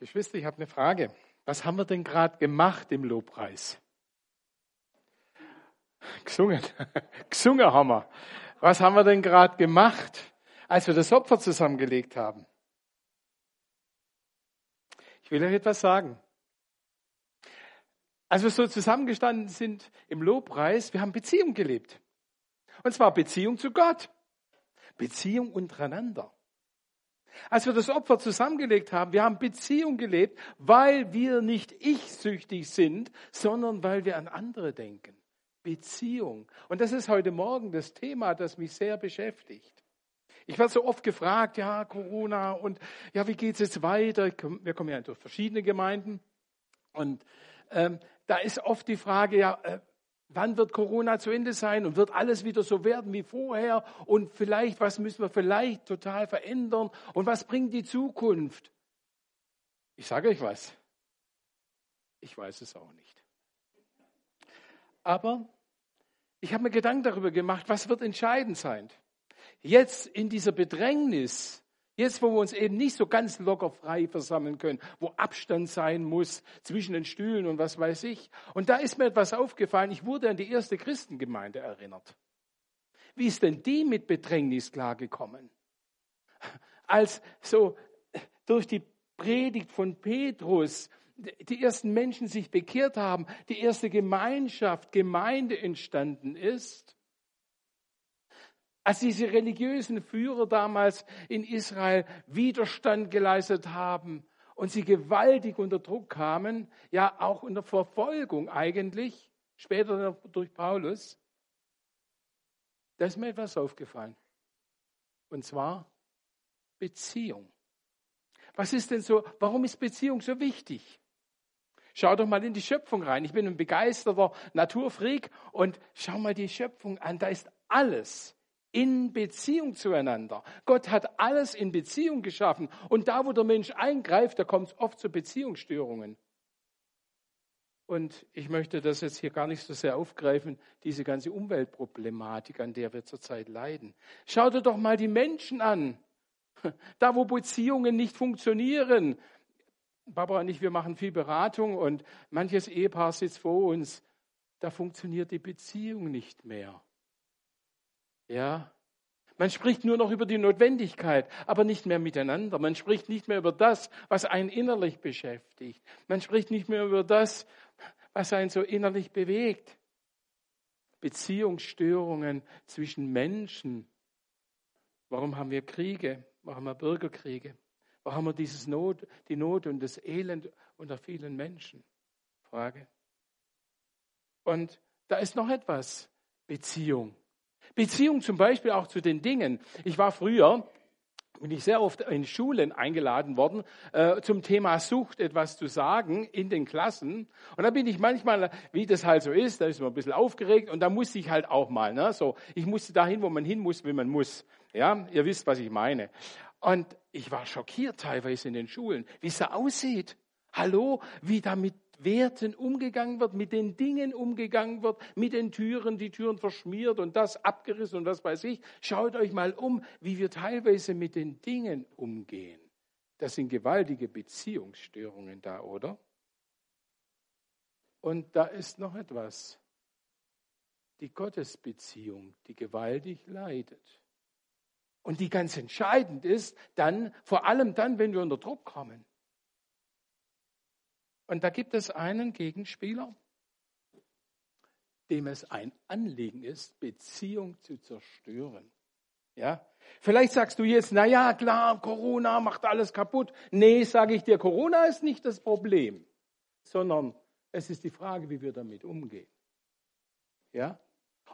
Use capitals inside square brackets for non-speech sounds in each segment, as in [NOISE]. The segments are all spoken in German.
Geschwister, ich habe eine Frage. Was haben wir denn gerade gemacht im Lobpreis? Gesungen. [LAUGHS] Gesungen haben wir. Was haben wir denn gerade gemacht, als wir das Opfer zusammengelegt haben? Ich will euch etwas sagen. Als wir so zusammengestanden sind im Lobpreis, wir haben Beziehung gelebt. Und zwar Beziehung zu Gott. Beziehung untereinander. Als wir das Opfer zusammengelegt haben, wir haben Beziehung gelebt, weil wir nicht ich-süchtig sind, sondern weil wir an andere denken. Beziehung. Und das ist heute Morgen das Thema, das mich sehr beschäftigt. Ich werde so oft gefragt, ja, Corona und ja, wie geht es jetzt weiter? Wir kommen ja durch verschiedene Gemeinden und ähm, da ist oft die Frage, ja, äh, wann wird Corona zu Ende sein und wird alles wieder so werden wie vorher und vielleicht, was müssen wir vielleicht total verändern und was bringt die Zukunft? Ich sage euch was, ich weiß es auch nicht. Aber ich habe mir Gedanken darüber gemacht, was wird entscheidend sein. Jetzt in dieser Bedrängnis, Jetzt, wo wir uns eben nicht so ganz locker frei versammeln können, wo Abstand sein muss zwischen den Stühlen und was weiß ich. Und da ist mir etwas aufgefallen. Ich wurde an die erste Christengemeinde erinnert. Wie ist denn die mit Bedrängnis klargekommen? Als so durch die Predigt von Petrus die ersten Menschen sich bekehrt haben, die erste Gemeinschaft, Gemeinde entstanden ist, als diese religiösen Führer damals in Israel Widerstand geleistet haben und sie gewaltig unter Druck kamen, ja auch unter Verfolgung eigentlich, später durch Paulus, da ist mir etwas aufgefallen. Und zwar Beziehung. Was ist denn so, warum ist Beziehung so wichtig? Schau doch mal in die Schöpfung rein. Ich bin ein begeisterter Naturfreak und schau mal die Schöpfung an. Da ist alles in Beziehung zueinander. Gott hat alles in Beziehung geschaffen. Und da, wo der Mensch eingreift, da kommt es oft zu Beziehungsstörungen. Und ich möchte das jetzt hier gar nicht so sehr aufgreifen, diese ganze Umweltproblematik, an der wir zurzeit leiden. Schau dir doch mal die Menschen an. Da, wo Beziehungen nicht funktionieren. Barbara und ich, wir machen viel Beratung und manches Ehepaar sitzt vor uns. Da funktioniert die Beziehung nicht mehr. Ja, man spricht nur noch über die Notwendigkeit, aber nicht mehr miteinander. Man spricht nicht mehr über das, was einen innerlich beschäftigt. Man spricht nicht mehr über das, was einen so innerlich bewegt. Beziehungsstörungen zwischen Menschen. Warum haben wir Kriege? Warum haben wir Bürgerkriege? Warum haben wir dieses Not, die Not und das Elend unter vielen Menschen? Frage. Und da ist noch etwas. Beziehung. Beziehung zum Beispiel auch zu den Dingen. Ich war früher, bin ich sehr oft in Schulen eingeladen worden, äh, zum Thema Sucht etwas zu sagen in den Klassen. Und da bin ich manchmal, wie das halt so ist, da ist man ein bisschen aufgeregt und da musste ich halt auch mal, ne, so, ich musste dahin, wo man hin muss, wenn man muss. Ja, ihr wisst, was ich meine. Und ich war schockiert teilweise in den Schulen, wie es da aussieht. Hallo, wie da mit Werten umgegangen wird, mit den Dingen umgegangen wird, mit den Türen, die Türen verschmiert und das abgerissen und was weiß ich. Schaut euch mal um, wie wir teilweise mit den Dingen umgehen. Das sind gewaltige Beziehungsstörungen da, oder? Und da ist noch etwas. Die Gottesbeziehung, die gewaltig leidet. Und die ganz entscheidend ist, dann, vor allem dann, wenn wir unter Druck kommen. Und da gibt es einen Gegenspieler, dem es ein Anliegen ist, Beziehung zu zerstören. Ja? Vielleicht sagst du jetzt, na ja, klar, Corona macht alles kaputt. Nee, sage ich dir, Corona ist nicht das Problem, sondern es ist die Frage, wie wir damit umgehen. Ja?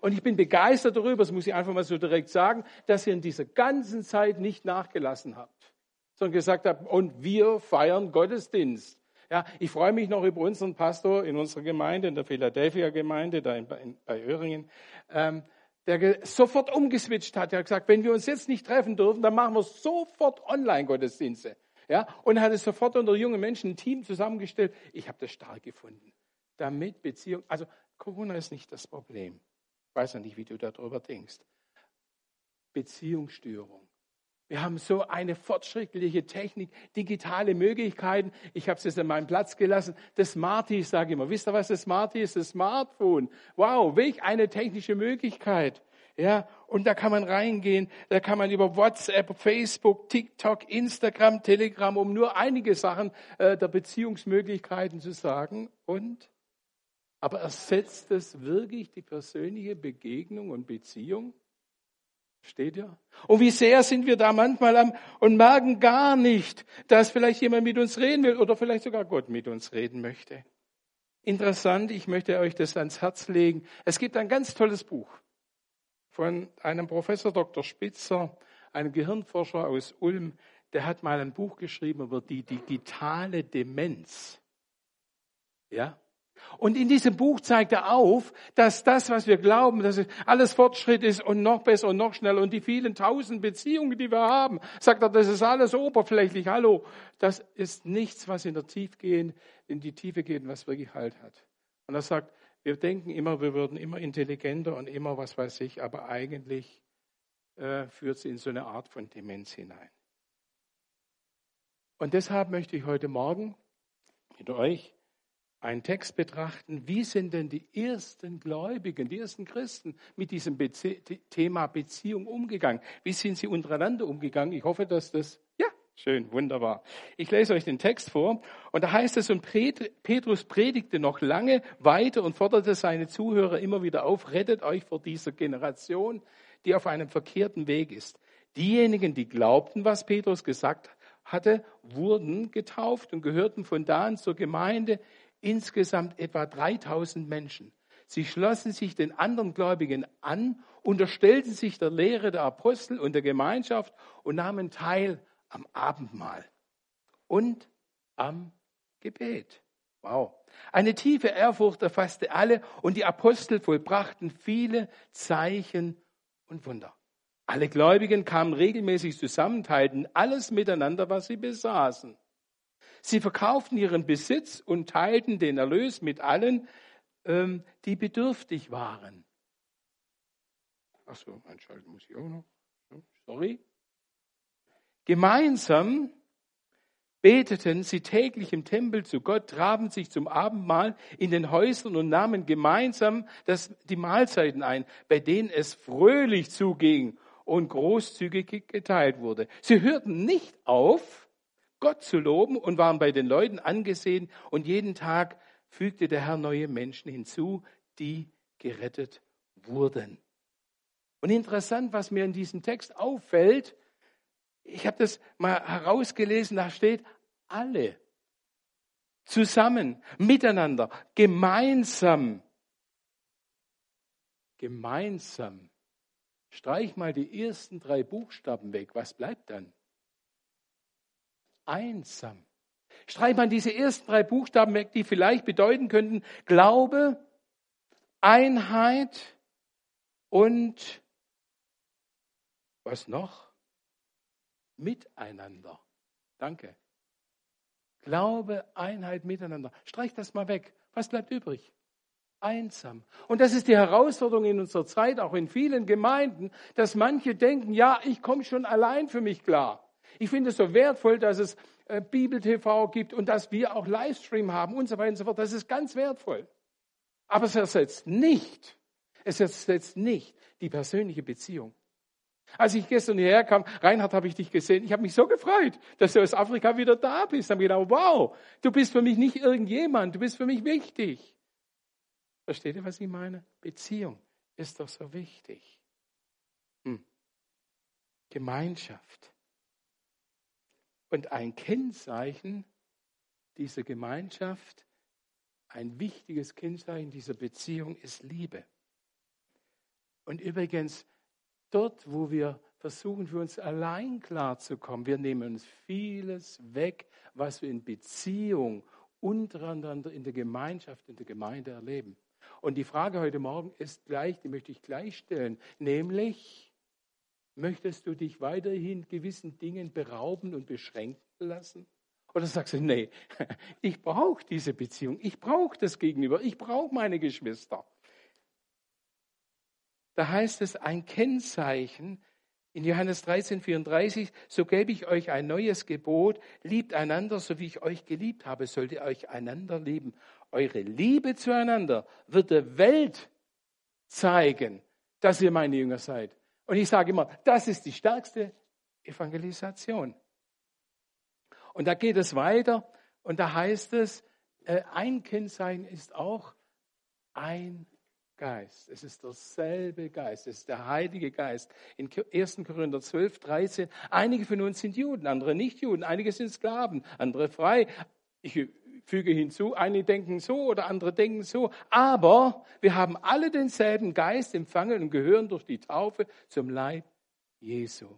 Und ich bin begeistert darüber, das muss ich einfach mal so direkt sagen, dass ihr in dieser ganzen Zeit nicht nachgelassen habt, sondern gesagt habt, und wir feiern Gottesdienst. Ja, ich freue mich noch über unseren Pastor in unserer Gemeinde, in der Philadelphia Gemeinde, da in, in, bei Öhringen, ähm, der sofort umgeswitcht hat. Er hat gesagt, wenn wir uns jetzt nicht treffen dürfen, dann machen wir sofort Online-Gottesdienste. Ja, und hat es sofort unter jungen Menschen ein Team zusammengestellt. Ich habe das stark gefunden. Damit Beziehung, also Corona ist nicht das Problem. Ich weiß ja nicht, wie du darüber denkst. Beziehungsstörung. Wir haben so eine fortschrittliche Technik, digitale Möglichkeiten. Ich habe es jetzt an meinem Platz gelassen. Das Smarty, ich sage immer, wisst ihr, was das Smarty ist? Das Smartphone. Wow, welch eine technische Möglichkeit. Ja, und da kann man reingehen, da kann man über WhatsApp, Facebook, TikTok, Instagram, Telegram, um nur einige Sachen äh, der Beziehungsmöglichkeiten zu sagen. Und, aber ersetzt es wirklich die persönliche Begegnung und Beziehung? Steht ihr? Und wie sehr sind wir da manchmal am und merken gar nicht, dass vielleicht jemand mit uns reden will oder vielleicht sogar Gott mit uns reden möchte. Interessant, ich möchte euch das ans Herz legen. Es gibt ein ganz tolles Buch von einem Professor Dr. Spitzer, einem Gehirnforscher aus Ulm, der hat mal ein Buch geschrieben über die digitale Demenz. Ja? Und in diesem Buch zeigt er auf, dass das, was wir glauben, dass alles Fortschritt ist und noch besser und noch schneller und die vielen tausend Beziehungen, die wir haben, sagt er, das ist alles oberflächlich. Hallo, das ist nichts, was in der Tiefe gehen, in die Tiefe geht was wirklich Halt hat. Und er sagt, wir denken immer, wir würden immer intelligenter und immer was weiß ich, aber eigentlich äh, führt es in so eine Art von Demenz hinein. Und deshalb möchte ich heute Morgen mit euch einen Text betrachten, wie sind denn die ersten Gläubigen, die ersten Christen mit diesem Bezie Thema Beziehung umgegangen? Wie sind sie untereinander umgegangen? Ich hoffe, dass das Schön, wunderbar. Ich lese euch den Text vor. Und da heißt es, und Petrus predigte noch lange weiter und forderte seine Zuhörer immer wieder auf, rettet euch vor dieser Generation, die auf einem verkehrten Weg ist. Diejenigen, die glaubten, was Petrus gesagt hatte, wurden getauft und gehörten von da an zur Gemeinde insgesamt etwa 3000 Menschen. Sie schlossen sich den anderen Gläubigen an, unterstellten sich der Lehre der Apostel und der Gemeinschaft und nahmen teil am Abendmahl und am Gebet. Wow. Eine tiefe Ehrfurcht erfasste alle und die Apostel vollbrachten viele Zeichen und Wunder. Alle Gläubigen kamen regelmäßig zusammen, teilten alles miteinander, was sie besaßen. Sie verkauften ihren Besitz und teilten den Erlös mit allen, ähm, die bedürftig waren. Ach so, einschalten muss ich auch noch. Sorry. Gemeinsam beteten sie täglich im Tempel zu Gott, traben sich zum Abendmahl in den Häusern und nahmen gemeinsam das, die Mahlzeiten ein, bei denen es fröhlich zuging und großzügig geteilt wurde. Sie hörten nicht auf, Gott zu loben und waren bei den Leuten angesehen und jeden Tag fügte der Herr neue Menschen hinzu, die gerettet wurden. Und interessant, was mir in diesem Text auffällt, ich habe das mal herausgelesen, da steht alle zusammen, miteinander, gemeinsam. Gemeinsam. Streich mal die ersten drei Buchstaben weg. Was bleibt dann? Einsam. Streich mal diese ersten drei Buchstaben weg, die vielleicht bedeuten könnten Glaube, Einheit und was noch? Miteinander. Danke. Glaube, Einheit, Miteinander. Streich das mal weg. Was bleibt übrig? Einsam. Und das ist die Herausforderung in unserer Zeit, auch in vielen Gemeinden, dass manche denken, ja, ich komme schon allein für mich klar. Ich finde es so wertvoll, dass es äh, Bibel-TV gibt und dass wir auch Livestream haben und so weiter und so fort. Das ist ganz wertvoll. Aber es ersetzt nicht, es ersetzt nicht die persönliche Beziehung. Als ich gestern hierher kam, Reinhard, habe ich dich gesehen. Ich habe mich so gefreut, dass du aus Afrika wieder da bist. Ich habe gedacht, wow, du bist für mich nicht irgendjemand, du bist für mich wichtig. Versteht ihr, was ich meine? Beziehung ist doch so wichtig. Hm. Gemeinschaft. Und ein Kennzeichen dieser Gemeinschaft, ein wichtiges Kennzeichen dieser Beziehung ist Liebe. Und übrigens, dort, wo wir versuchen, für uns allein klarzukommen, wir nehmen uns vieles weg, was wir in Beziehung untereinander in der Gemeinschaft, in der Gemeinde erleben. Und die Frage heute Morgen ist gleich, die möchte ich gleich stellen, nämlich, möchtest du dich weiterhin gewissen Dingen berauben und beschränken lassen? Oder sagst du, nee, [LAUGHS] ich brauche diese Beziehung, ich brauche das Gegenüber, ich brauche meine Geschwister. Da heißt es, ein Kennzeichen In Johannes 13, 34, so gebe ich euch ein neues Gebot, liebt einander, so wie ich euch geliebt habe, sollt ihr euch einander lieben. Eure Liebe zueinander wird der Welt zeigen, dass ihr meine Jünger seid. Und ich sage immer, das ist die stärkste Evangelisation. Und da geht es weiter und da heißt es, äh, ein Kennzeichen ist auch ein Geist. Es ist derselbe Geist. Es ist der Heilige Geist. In 1. Korinther 12, 13. Einige von uns sind Juden, andere nicht Juden. Einige sind Sklaven, andere frei. Ich füge hinzu, einige denken so oder andere denken so. Aber wir haben alle denselben Geist empfangen und gehören durch die Taufe zum Leib Jesu.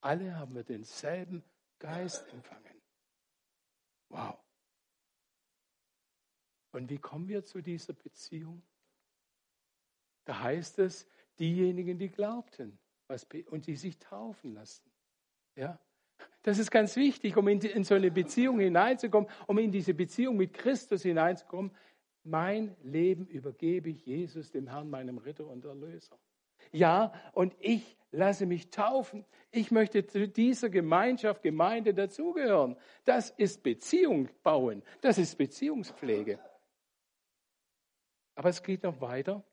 Alle haben wir denselben Geist empfangen. Wow. Und wie kommen wir zu dieser Beziehung? Da heißt es, diejenigen, die glaubten was, und die sich taufen lassen. Ja? Das ist ganz wichtig, um in, in so eine Beziehung hineinzukommen, um in diese Beziehung mit Christus hineinzukommen. Mein Leben übergebe ich Jesus, dem Herrn, meinem Ritter und Erlöser. Ja, und ich lasse mich taufen. Ich möchte zu dieser Gemeinschaft, Gemeinde dazugehören. Das ist Beziehung bauen. Das ist Beziehungspflege. Aber es geht noch weiter.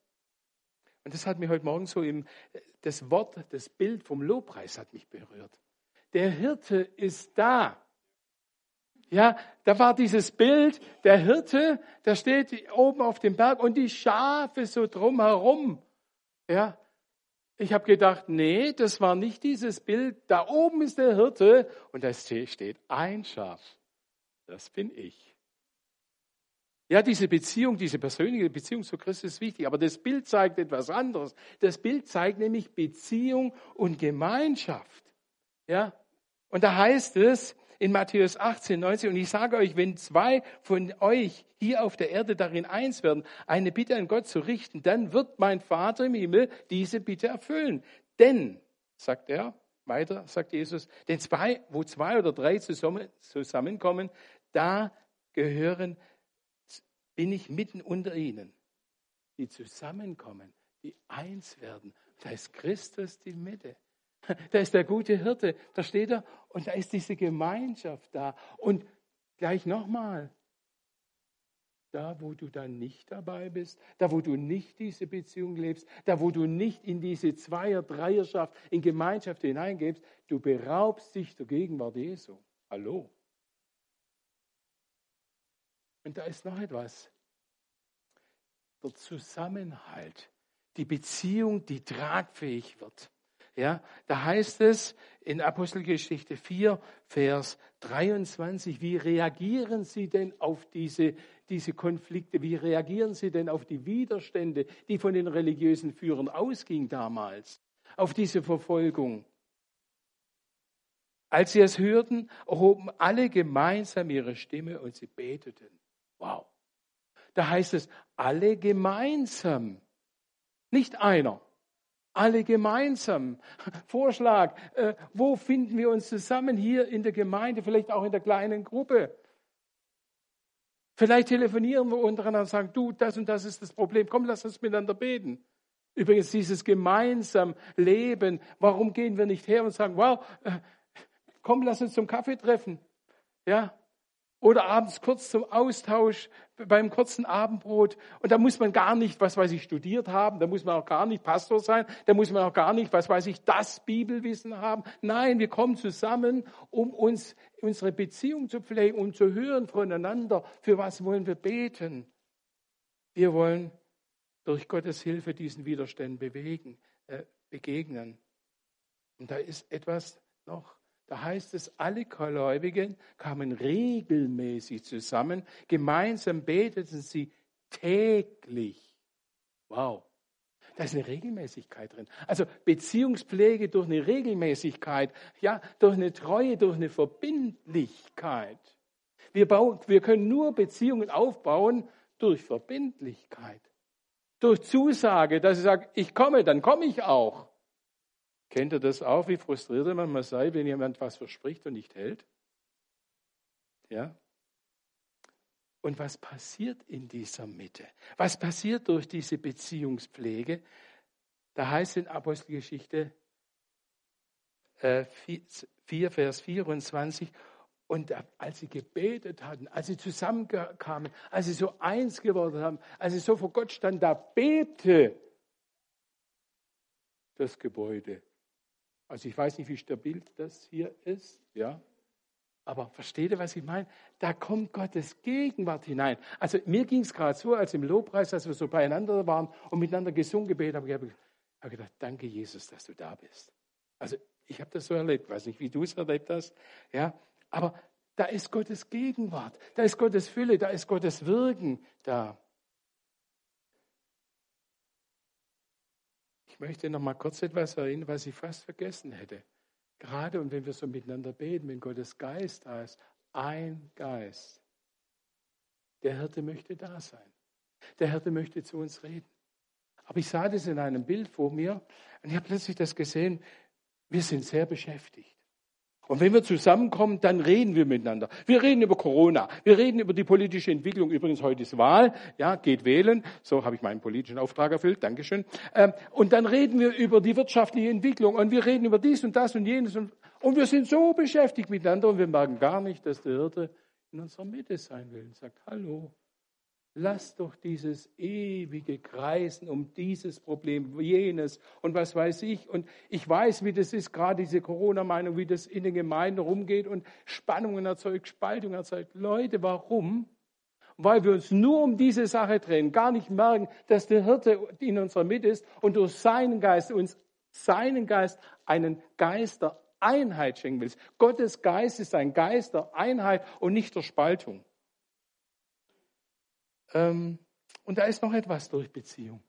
Und das hat mich heute Morgen so im, das Wort, das Bild vom Lobpreis hat mich berührt. Der Hirte ist da. Ja, da war dieses Bild, der Hirte, der steht oben auf dem Berg und die Schafe so drumherum. Ja, ich habe gedacht, nee, das war nicht dieses Bild. Da oben ist der Hirte und da steht ein Schaf. Das bin ich. Ja, diese Beziehung, diese persönliche Beziehung zu Christus ist wichtig, aber das Bild zeigt etwas anderes. Das Bild zeigt nämlich Beziehung und Gemeinschaft. Ja, und da heißt es in Matthäus 18, 19, und ich sage euch, wenn zwei von euch hier auf der Erde darin eins werden, eine Bitte an Gott zu richten, dann wird mein Vater im Himmel diese Bitte erfüllen. Denn, sagt er, weiter sagt Jesus, denn zwei, wo zwei oder drei zusammenkommen, da gehören bin ich mitten unter ihnen, die zusammenkommen, die eins werden. Da ist Christus die Mitte. [LAUGHS] Da ist der gute Hirte, da steht er und da ist diese Gemeinschaft da. Und gleich nochmal, da wo du dann nicht dabei bist, da wo du nicht diese Beziehung lebst, da wo du nicht in diese Zweier-, Dreierschaft, in Gemeinschaft hineingehst, du beraubst dich der Gegenwart Jesu. Hallo? Und da ist noch etwas. Der Zusammenhalt, die Beziehung, die tragfähig wird. Ja, da heißt es in Apostelgeschichte 4, Vers 23, wie reagieren Sie denn auf diese, diese Konflikte? Wie reagieren Sie denn auf die Widerstände, die von den religiösen Führern ausgingen damals? Auf diese Verfolgung? Als sie es hörten, erhoben alle gemeinsam ihre Stimme und sie beteten. Wow. Da heißt es, alle gemeinsam. Nicht einer. Alle gemeinsam. Vorschlag, äh, wo finden wir uns zusammen hier in der Gemeinde, vielleicht auch in der kleinen Gruppe? Vielleicht telefonieren wir untereinander und sagen, du, das und das ist das Problem. Komm, lass uns miteinander beten. Übrigens, dieses gemeinsam Leben, warum gehen wir nicht her und sagen, wow, äh, komm, lass uns zum Kaffee treffen. Ja, oder abends kurz zum Austausch beim kurzen Abendbrot. Und da muss man gar nicht, was weiß ich, studiert haben, da muss man auch gar nicht Pastor sein, da muss man auch gar nicht, was weiß ich, das Bibelwissen haben. Nein, wir kommen zusammen, um uns unsere Beziehung zu pflegen, um zu hören voneinander, für was wollen wir beten. Wir wollen durch Gottes Hilfe diesen Widerständen bewegen, äh, begegnen. Und da ist etwas noch da heißt es, alle Gläubigen kamen regelmäßig zusammen, gemeinsam beteten sie täglich. Wow, da ist eine Regelmäßigkeit drin. Also Beziehungspflege durch eine Regelmäßigkeit, ja, durch eine Treue, durch eine Verbindlichkeit. Wir, bauen, wir können nur Beziehungen aufbauen durch Verbindlichkeit. Durch Zusage, dass ich sage, ich komme, dann komme ich auch. Kennt ihr das auch, wie frustriert man mal sei, wenn jemand was verspricht und nicht hält? Ja? Und was passiert in dieser Mitte? Was passiert durch diese Beziehungspflege? Da heißt in Apostelgeschichte 4, äh, Vers 24. Und als sie gebetet hatten, als sie zusammenkamen, als sie so eins geworden haben, als sie so vor Gott standen, da bebte das Gebäude. Also ich weiß nicht, wie stabil das hier ist, ja. Aber versteht ihr, was ich meine? Da kommt Gottes Gegenwart hinein. Also mir ging es gerade so, als im Lobpreis, als wir so beieinander waren und miteinander gesungen gebetet haben, ich habe hab gedacht, danke Jesus, dass du da bist. Also ich habe das so erlebt, weiß nicht, wie du es erlebt hast, ja. Aber da ist Gottes Gegenwart, da ist Gottes Fülle, da ist Gottes Wirken da. Ich möchte noch mal kurz etwas erinnern, was ich fast vergessen hätte. Gerade und wenn wir so miteinander beten, wenn Gottes Geist da ist, ein Geist. Der Hirte möchte da sein. Der Hirte möchte zu uns reden. Aber ich sah das in einem Bild vor mir und ich habe plötzlich das gesehen, wir sind sehr beschäftigt. Und wenn wir zusammenkommen, dann reden wir miteinander. Wir reden über Corona. Wir reden über die politische Entwicklung. Übrigens, heute ist Wahl. Ja, geht wählen. So habe ich meinen politischen Auftrag erfüllt. Dankeschön. Ähm, und dann reden wir über die wirtschaftliche Entwicklung. Und wir reden über dies und das und jenes. Und, und wir sind so beschäftigt miteinander und wir merken gar nicht, dass der Hirte in unserer Mitte sein will und sagt, hallo, Lass doch dieses ewige Kreisen um dieses Problem, jenes und was weiß ich. Und ich weiß, wie das ist, gerade diese Corona-Meinung, wie das in den Gemeinden rumgeht und Spannungen erzeugt, Spaltung erzeugt. Leute, warum? Weil wir uns nur um diese Sache drehen, gar nicht merken, dass der Hirte in unserer Mitte ist und durch seinen Geist uns seinen Geist einen Geist der Einheit schenken will. Gottes Geist ist ein Geist der Einheit und nicht der Spaltung. Ähm, und da ist noch etwas durch Beziehung.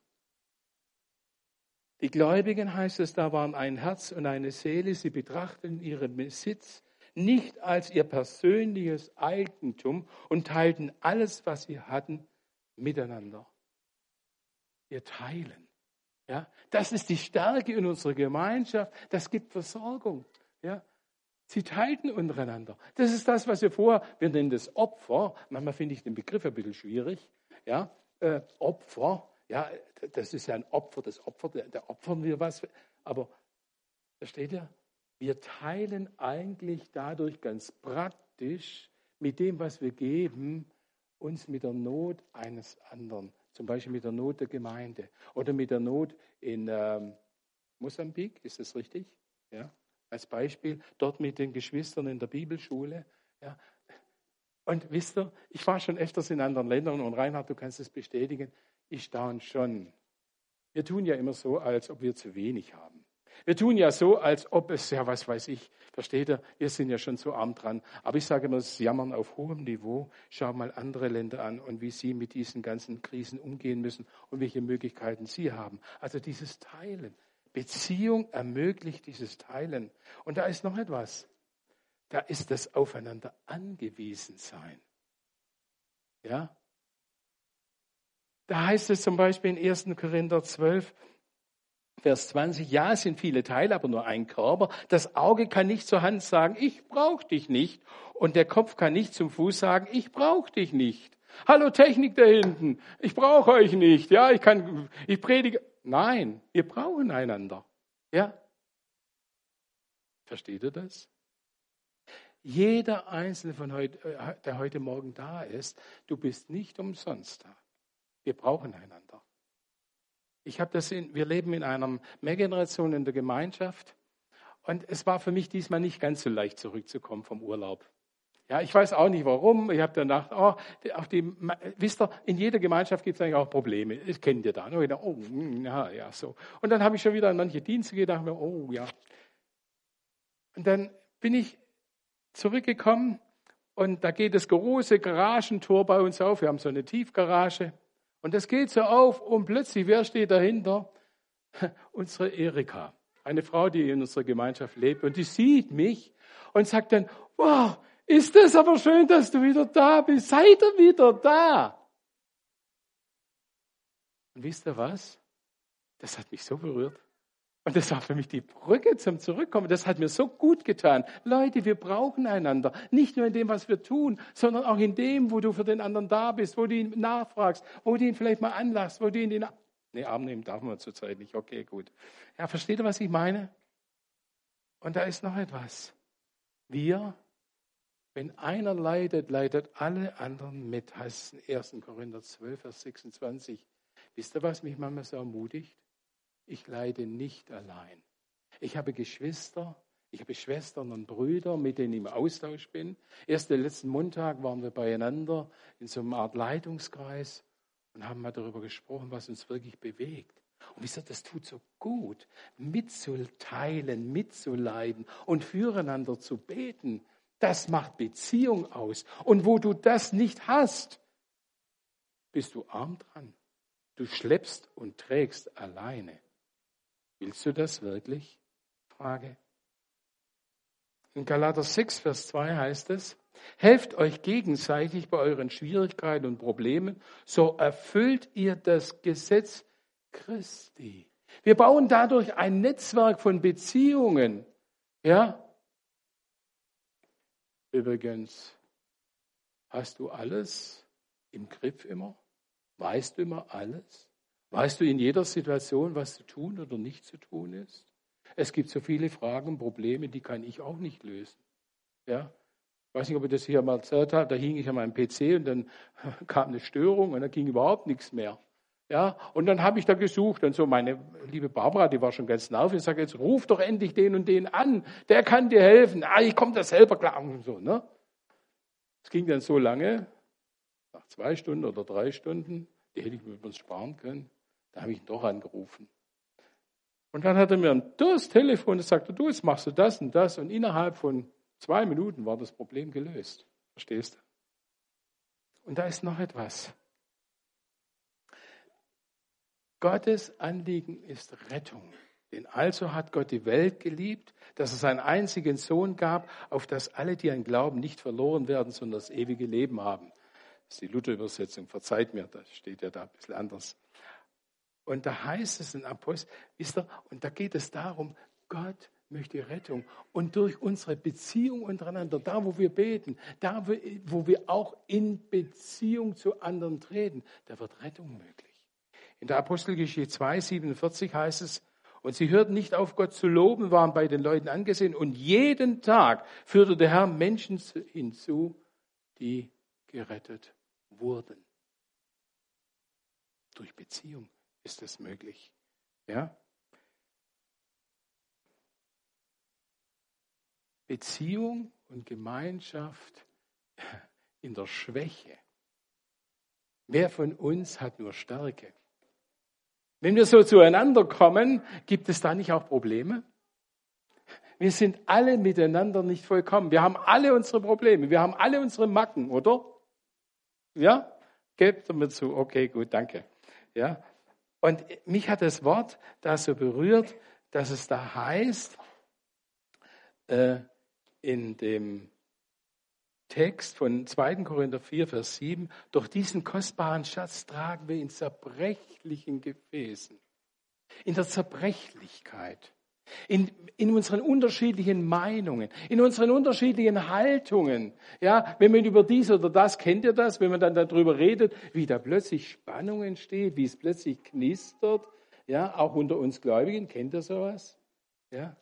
Die Gläubigen, heißt es, da waren ein Herz und eine Seele. Sie betrachteten ihren Besitz nicht als ihr persönliches Eigentum und teilten alles, was sie hatten, miteinander. Wir teilen. Ja, das ist die Stärke in unserer Gemeinschaft. Das gibt Versorgung. Ja, Sie teilten untereinander. Das ist das, was wir vorher, wir nennen das Opfer. Manchmal finde ich den Begriff ein bisschen schwierig. Ja, äh, Opfer, ja, das ist ja ein Opfer, das Opfer, da opfern wir was. Aber da steht ja, wir teilen eigentlich dadurch ganz praktisch mit dem, was wir geben, uns mit der Not eines anderen, zum Beispiel mit der Not der Gemeinde oder mit der Not in ähm, Mosambik, ist das richtig? Ja, als Beispiel, dort mit den Geschwistern in der Bibelschule. Ja. Und wisst ihr, ich war schon öfters in anderen Ländern und Reinhard, du kannst es bestätigen, ich staune schon. Wir tun ja immer so, als ob wir zu wenig haben. Wir tun ja so, als ob es, ja, was weiß ich, versteht ihr, wir sind ja schon so arm dran. Aber ich sage immer, das Jammern auf hohem Niveau. Schau mal andere Länder an und wie sie mit diesen ganzen Krisen umgehen müssen und welche Möglichkeiten sie haben. Also dieses Teilen. Beziehung ermöglicht dieses Teilen. Und da ist noch etwas. Da ist das Aufeinander angewiesen sein. Ja? Da heißt es zum Beispiel in 1. Korinther 12, Vers 20, ja, es sind viele Teile, aber nur ein Körper. Das Auge kann nicht zur Hand sagen, ich brauche dich nicht. Und der Kopf kann nicht zum Fuß sagen, ich brauche dich nicht. Hallo Technik da hinten, ich brauche euch nicht. Ja, ich kann, ich predige. Nein, wir brauchen einander. Ja? Versteht ihr das? Jeder Einzelne von heute, äh, der heute Morgen da ist, du bist nicht umsonst da. Wir brauchen einander. Ich habe das in, wir leben in einer Mehrgeneration in der Gemeinschaft und es war für mich diesmal nicht ganz so leicht zurückzukommen vom Urlaub. Ja, ich weiß auch nicht warum. Ich habe dann gedacht, oh, auch die, wisst ihr, in jeder Gemeinschaft gibt es eigentlich auch Probleme. Das kennt ihr da. Und dachte, oh, hm, ja, ja, so. Und dann habe ich schon wieder an manche Dienste gedacht, oh, ja. Und dann bin ich zurückgekommen und da geht das große Garagentor bei uns auf. Wir haben so eine Tiefgarage. Und das geht so auf und plötzlich, wer steht dahinter? [LAUGHS] Unsere Erika. Eine Frau, die in unserer Gemeinschaft lebt. Und die sieht mich und sagt dann, wow, ist es aber schön, dass du wieder da bist. Seid ihr wieder da? Und wisst ihr was? Das hat mich so berührt. Und das war für mich die Brücke zum Zurückkommen. Das hat mir so gut getan. Leute, wir brauchen einander. Nicht nur in dem, was wir tun, sondern auch in dem, wo du für den anderen da bist, wo du ihn nachfragst, wo du ihn vielleicht mal anlachst, wo du ihn den Nee, Arm nehmen darf man zurzeit nicht. Okay, gut. Ja, versteht ihr, was ich meine? Und da ist noch etwas. Wir, wenn einer leidet, leidet alle anderen mit, heißt es in 1. Korinther 12, Vers 26. Wisst ihr, was mich manchmal so ermutigt? Ich leide nicht allein. Ich habe Geschwister, ich habe Schwestern und Brüder, mit denen ich im Austausch bin. Erst den letzten Montag waren wir beieinander in so einer Art Leitungskreis und haben mal darüber gesprochen, was uns wirklich bewegt. Und wisst ihr, das tut so gut, mitzuteilen, mitzuleiden und füreinander zu beten. Das macht Beziehung aus. Und wo du das nicht hast, bist du arm dran. Du schleppst und trägst alleine. Willst du das wirklich? Frage. In Galater 6, Vers 2 heißt es, helft euch gegenseitig bei euren Schwierigkeiten und Problemen, so erfüllt ihr das Gesetz Christi. Wir bauen dadurch ein Netzwerk von Beziehungen. Ja? Übrigens, hast du alles im Griff immer? Weißt du immer alles? Weißt du in jeder Situation, was zu tun oder nicht zu tun ist? Es gibt so viele Fragen, Probleme, die kann ich auch nicht lösen. Ja? Ich weiß nicht, ob ich das hier mal erzählt habe. Da hing ich an meinem PC und dann [LAUGHS] kam eine Störung und dann ging überhaupt nichts mehr. Ja, und dann habe ich da gesucht und so meine liebe Barbara, die war schon ganz nervig, ich sage jetzt ruf doch endlich den und den an, der kann dir helfen. Ah, ich komme da selber klar und so, ne? Es ging dann so lange, nach zwei Stunden oder drei Stunden, die hätte ich mir übrigens sparen können, da habe ich ihn doch angerufen. Und dann hat er mir das Telefon und sagte, du, jetzt machst du das und das. Und innerhalb von zwei Minuten war das Problem gelöst. Verstehst du? Und da ist noch etwas. Gottes Anliegen ist Rettung. Denn also hat Gott die Welt geliebt, dass es seinen einzigen Sohn gab, auf das alle, die an Glauben nicht verloren werden, sondern das ewige Leben haben. Das ist die Luther-Übersetzung, verzeiht mir, das steht ja da ein bisschen anders. Und da heißt es in Apostel, wisst ihr, und da geht es darum, Gott möchte Rettung. Und durch unsere Beziehung untereinander, da wo wir beten, da wo wir auch in Beziehung zu anderen treten, da wird Rettung möglich. In der Apostelgeschichte 2, 47 heißt es, und sie hörten nicht auf, Gott zu loben, waren bei den Leuten angesehen. Und jeden Tag führte der Herr Menschen hinzu, die gerettet wurden. Durch Beziehung ist es möglich. Ja? Beziehung und Gemeinschaft in der Schwäche. Wer von uns hat nur Stärke? Wenn wir so zueinander kommen, gibt es da nicht auch Probleme? Wir sind alle miteinander nicht vollkommen. Wir haben alle unsere Probleme. Wir haben alle unsere Macken, oder? Ja? Gebt mir zu. Okay, gut, danke. Ja? Und mich hat das Wort da so berührt, dass es da heißt, äh, in dem Text von 2. Korinther 4, Vers 7, durch diesen kostbaren Schatz tragen wir in zerbrechlichen Gefäßen, in der Zerbrechlichkeit in, in unseren unterschiedlichen Meinungen, in unseren unterschiedlichen Haltungen. Ja, wenn man über dies oder das, kennt ihr das, wenn man dann darüber redet, wie da plötzlich Spannung entsteht, wie es plötzlich knistert. Ja, auch unter uns Gläubigen, kennt ihr sowas? Ja.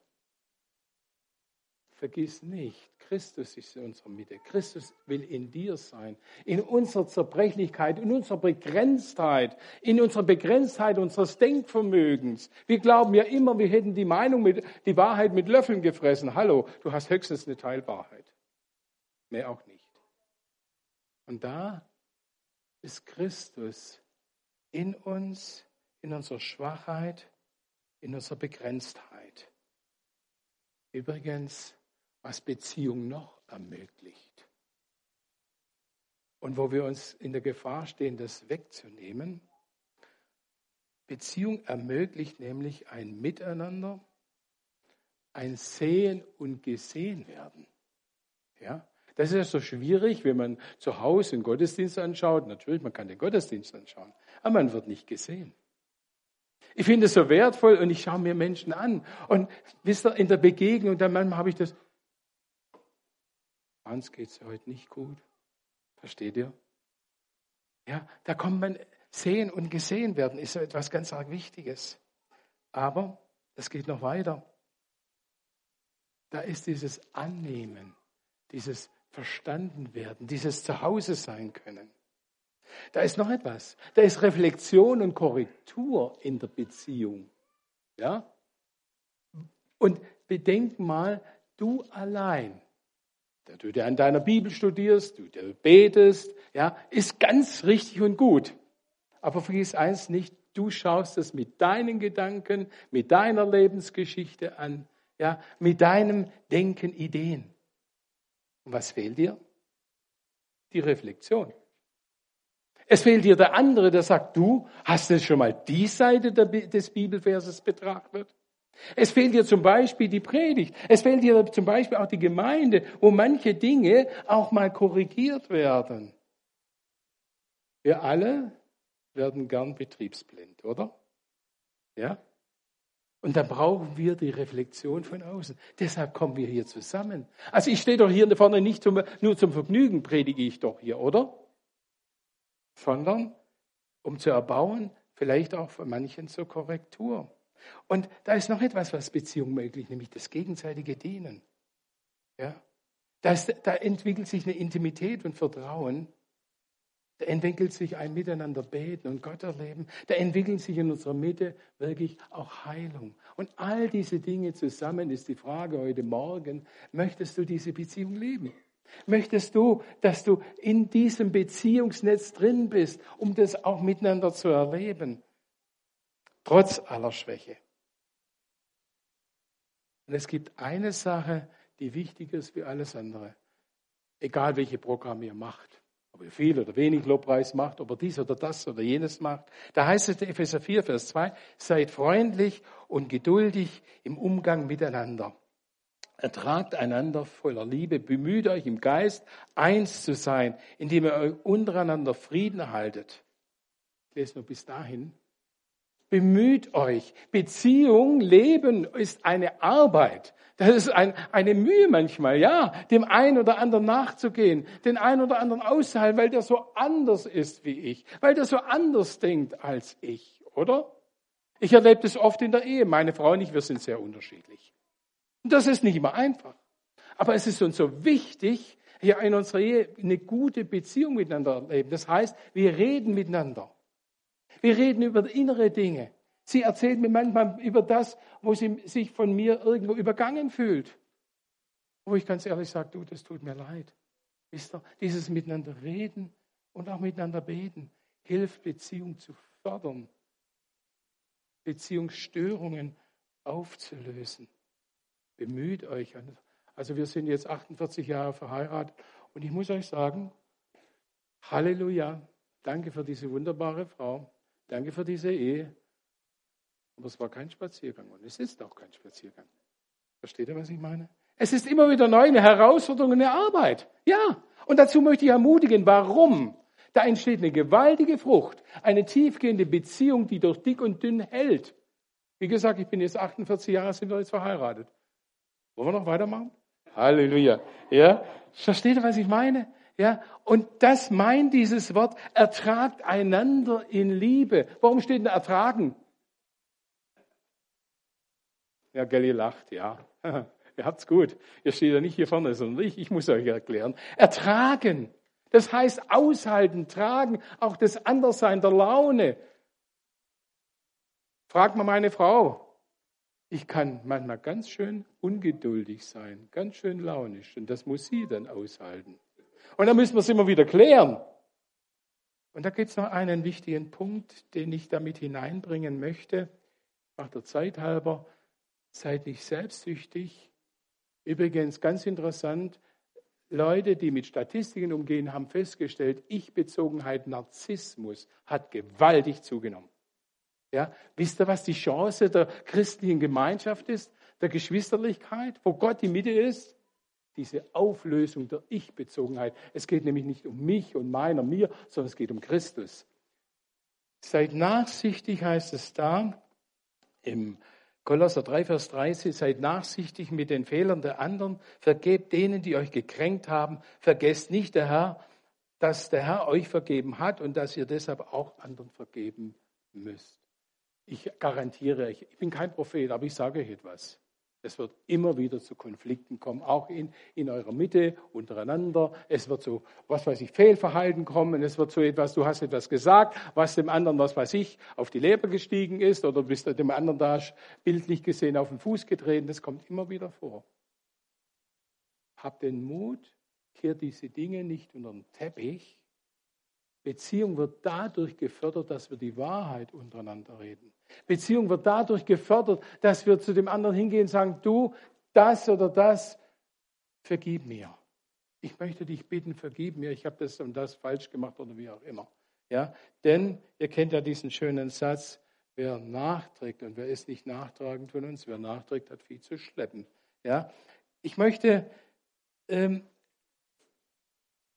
Vergiss nicht, Christus ist in unserer Mitte. Christus will in dir sein. In unserer Zerbrechlichkeit, in unserer Begrenztheit, in unserer Begrenztheit unseres Denkvermögens. Wir glauben ja immer, wir hätten die Meinung, mit, die Wahrheit mit Löffeln gefressen. Hallo, du hast höchstens eine Teilwahrheit. Mehr auch nicht. Und da ist Christus in uns, in unserer Schwachheit, in unserer Begrenztheit. Übrigens, was Beziehung noch ermöglicht. Und wo wir uns in der Gefahr stehen, das wegzunehmen. Beziehung ermöglicht nämlich ein Miteinander, ein Sehen und Gesehen werden. Ja? Das ist ja so schwierig, wenn man zu Hause den Gottesdienst anschaut. Natürlich, man kann den Gottesdienst anschauen, aber man wird nicht gesehen. Ich finde es so wertvoll und ich schaue mir Menschen an. Und wisst ihr, in der Begegnung, dann manchmal habe ich das, Hans geht es heute nicht gut. Versteht ihr? Ja, da kommt man sehen und gesehen werden, ist so etwas ganz arg Wichtiges. Aber es geht noch weiter. Da ist dieses Annehmen, dieses Verstandenwerden, dieses Zuhause sein können. Da ist noch etwas. Da ist Reflexion und Korrektur in der Beziehung. Ja? Und bedenk mal, du allein, der du dir an deiner Bibel studierst, du der betest, ja, ist ganz richtig und gut. Aber vergiss eins nicht, du schaust es mit deinen Gedanken, mit deiner Lebensgeschichte an, ja, mit deinem Denken, Ideen. Und was fehlt dir? Die Reflexion. Es fehlt dir der andere, der sagt, du hast du schon mal die Seite des Bibelverses betrachtet? Es fehlt dir zum Beispiel die Predigt. Es fehlt dir zum Beispiel auch die Gemeinde, wo manche Dinge auch mal korrigiert werden. Wir alle werden gern betriebsblind, oder? Ja? Und dann brauchen wir die Reflexion von außen. Deshalb kommen wir hier zusammen. Also ich stehe doch hier vorne nicht zum, nur zum Vergnügen, predige ich doch hier, oder? Sondern um zu erbauen, vielleicht auch für manchen zur Korrektur. Und da ist noch etwas, was Beziehung möglich, nämlich das gegenseitige Dienen. Ja? Da, da entwickelt sich eine Intimität und Vertrauen. Da entwickelt sich ein Miteinander beten und Gott erleben. Da entwickelt sich in unserer Mitte wirklich auch Heilung. Und all diese Dinge zusammen ist die Frage heute Morgen, möchtest du diese Beziehung leben? Möchtest du, dass du in diesem Beziehungsnetz drin bist, um das auch miteinander zu erleben? Trotz aller Schwäche. Und es gibt eine Sache, die wichtig ist wie alles andere. Egal welche Programme ihr macht, ob ihr viel oder wenig Lobpreis macht, ob ihr dies oder das oder jenes macht. Da heißt es in Epheser 4, Vers 2, seid freundlich und geduldig im Umgang miteinander. Ertragt einander voller Liebe, bemüht euch im Geist, eins zu sein, indem ihr euch untereinander Frieden haltet. Ich lese nur bis dahin. Bemüht euch. Beziehung, Leben ist eine Arbeit. Das ist ein, eine Mühe manchmal, ja, dem einen oder anderen nachzugehen, den einen oder anderen auszuhalten, weil der so anders ist wie ich, weil der so anders denkt als ich, oder? Ich erlebe das oft in der Ehe. Meine Frau und ich, wir sind sehr unterschiedlich. Und das ist nicht immer einfach. Aber es ist uns so wichtig, hier in unserer Ehe eine gute Beziehung miteinander erleben. Das heißt, wir reden miteinander. Wir reden über innere Dinge. Sie erzählt mir manchmal über das, wo sie sich von mir irgendwo übergangen fühlt. Wo ich ganz ehrlich sage, du, das tut mir leid. Wisst ihr, dieses Miteinander reden und auch miteinander beten hilft, Beziehung zu fördern, Beziehungsstörungen aufzulösen. Bemüht euch. Also wir sind jetzt 48 Jahre verheiratet und ich muss euch sagen, Halleluja, danke für diese wunderbare Frau. Danke für diese Ehe. Aber es war kein Spaziergang und es ist auch kein Spaziergang. Versteht ihr, was ich meine? Es ist immer wieder neu eine Herausforderung, eine Arbeit. Ja. Und dazu möchte ich ermutigen, warum? Da entsteht eine gewaltige Frucht, eine tiefgehende Beziehung, die durch dick und dünn hält. Wie gesagt, ich bin jetzt 48 Jahre, sind wir jetzt verheiratet. Wollen wir noch weitermachen? Halleluja. Ja. Versteht ihr, was ich meine? Ja, und das meint dieses Wort, ertragt einander in Liebe. Warum steht denn ertragen? Ja, Gelli lacht, ja. [LAUGHS] Ihr habt's gut. Ihr steht ja nicht hier vorne, sondern ich, ich muss euch erklären. Ertragen. Das heißt aushalten, tragen, auch das Anderssein der Laune. Fragt mal meine Frau. Ich kann manchmal ganz schön ungeduldig sein, ganz schön launisch. Und das muss sie dann aushalten. Und dann müssen wir es immer wieder klären. Und da gibt es noch einen wichtigen Punkt, den ich damit hineinbringen möchte. Nach der Zeit halber, seid nicht selbstsüchtig. Übrigens, ganz interessant, Leute, die mit Statistiken umgehen, haben festgestellt, Ich-Bezogenheit, Narzissmus hat gewaltig zugenommen. Ja, wisst ihr, was die Chance der christlichen Gemeinschaft ist, der Geschwisterlichkeit, wo Gott die Mitte ist? Diese Auflösung der Ich-Bezogenheit. Es geht nämlich nicht um mich und meiner, mir, sondern es geht um Christus. Seid nachsichtig, heißt es da im Kolosser 3, Vers 30, seid nachsichtig mit den Fehlern der anderen, vergebt denen, die euch gekränkt haben, vergesst nicht der Herr, dass der Herr euch vergeben hat und dass ihr deshalb auch anderen vergeben müsst. Ich garantiere euch, ich bin kein Prophet, aber ich sage euch etwas. Es wird immer wieder zu Konflikten kommen, auch in, in eurer Mitte, untereinander. Es wird zu, was weiß ich, Fehlverhalten kommen. Es wird zu etwas, du hast etwas gesagt, was dem anderen, was weiß ich, auf die Leber gestiegen ist oder bist dem anderen da bildlich gesehen auf den Fuß getreten. Das kommt immer wieder vor. Hab den Mut, kehrt diese Dinge nicht unter den Teppich. Beziehung wird dadurch gefördert, dass wir die Wahrheit untereinander reden. Beziehung wird dadurch gefördert, dass wir zu dem anderen hingehen und sagen, du, das oder das, vergib mir. Ich möchte dich bitten, vergib mir, ich habe das und das falsch gemacht oder wie auch immer. Ja, denn ihr kennt ja diesen schönen Satz, wer nachträgt und wer ist nicht nachtragend von uns, wer nachträgt, hat viel zu schleppen. Ja, ich möchte ähm,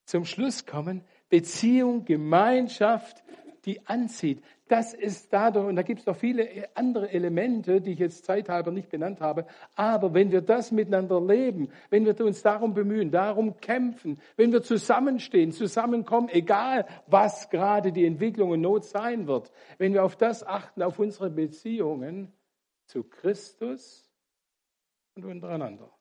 zum Schluss kommen, Beziehung, Gemeinschaft, die anzieht. Das ist dadurch, und da gibt es noch viele andere Elemente, die ich jetzt zeithalber nicht benannt habe, aber wenn wir das miteinander leben, wenn wir uns darum bemühen, darum kämpfen, wenn wir zusammenstehen, zusammenkommen, egal was gerade die Entwicklung und Not sein wird, wenn wir auf das achten, auf unsere Beziehungen zu Christus und untereinander,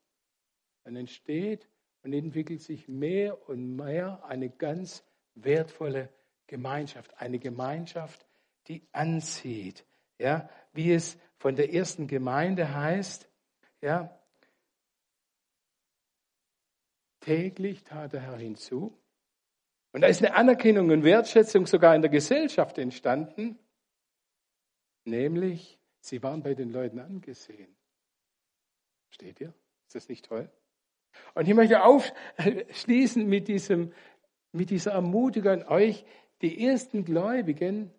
dann entsteht und entwickelt sich mehr und mehr eine ganz wertvolle Gemeinschaft, eine Gemeinschaft, die anzieht. Ja, wie es von der ersten Gemeinde heißt, ja, täglich tat der Herr hinzu. Und da ist eine Anerkennung und Wertschätzung sogar in der Gesellschaft entstanden, nämlich sie waren bei den Leuten angesehen. Steht ihr? Ist das nicht toll? Und ich möchte aufschließen mit, diesem, mit dieser Ermutigung an euch, die ersten Gläubigen,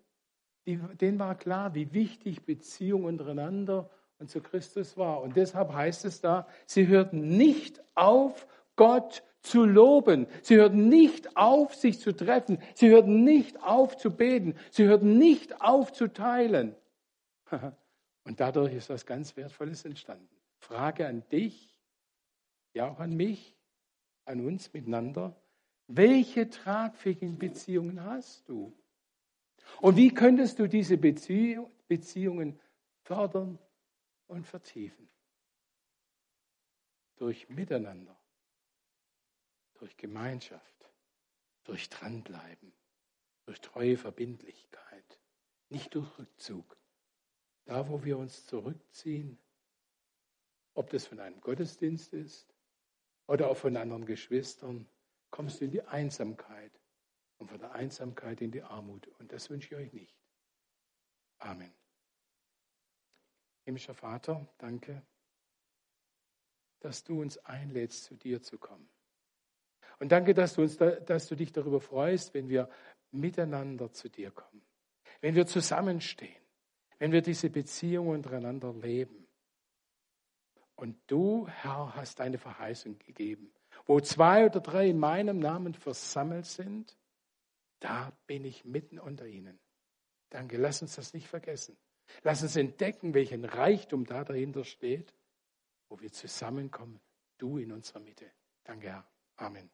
die, denen war klar, wie wichtig Beziehung untereinander und zu Christus war. Und deshalb heißt es da, sie hörten nicht auf, Gott zu loben. Sie hörten nicht auf, sich zu treffen. Sie hörten nicht auf zu beten. Sie hörten nicht auf zu teilen. [LAUGHS] Und dadurch ist was ganz Wertvolles entstanden. Frage an dich, ja auch an mich, an uns miteinander. Welche tragfähigen Beziehungen hast du? Und wie könntest du diese Beziehungen fördern und vertiefen? Durch Miteinander, durch Gemeinschaft, durch Dranbleiben, durch treue Verbindlichkeit, nicht durch Rückzug. Da, wo wir uns zurückziehen, ob das von einem Gottesdienst ist oder auch von anderen Geschwistern, kommst du in die Einsamkeit und von der Einsamkeit in die Armut. Und das wünsche ich euch nicht. Amen. Himmlischer Vater, danke, dass du uns einlädst, zu dir zu kommen. Und danke, dass du, uns dass du dich darüber freust, wenn wir miteinander zu dir kommen, wenn wir zusammenstehen, wenn wir diese Beziehung untereinander leben. Und du, Herr, hast deine Verheißung gegeben. Wo zwei oder drei in meinem Namen versammelt sind, da bin ich mitten unter ihnen. Danke, lass uns das nicht vergessen. Lass uns entdecken, welchen Reichtum da dahinter steht, wo wir zusammenkommen, du in unserer Mitte. Danke, Herr. Amen.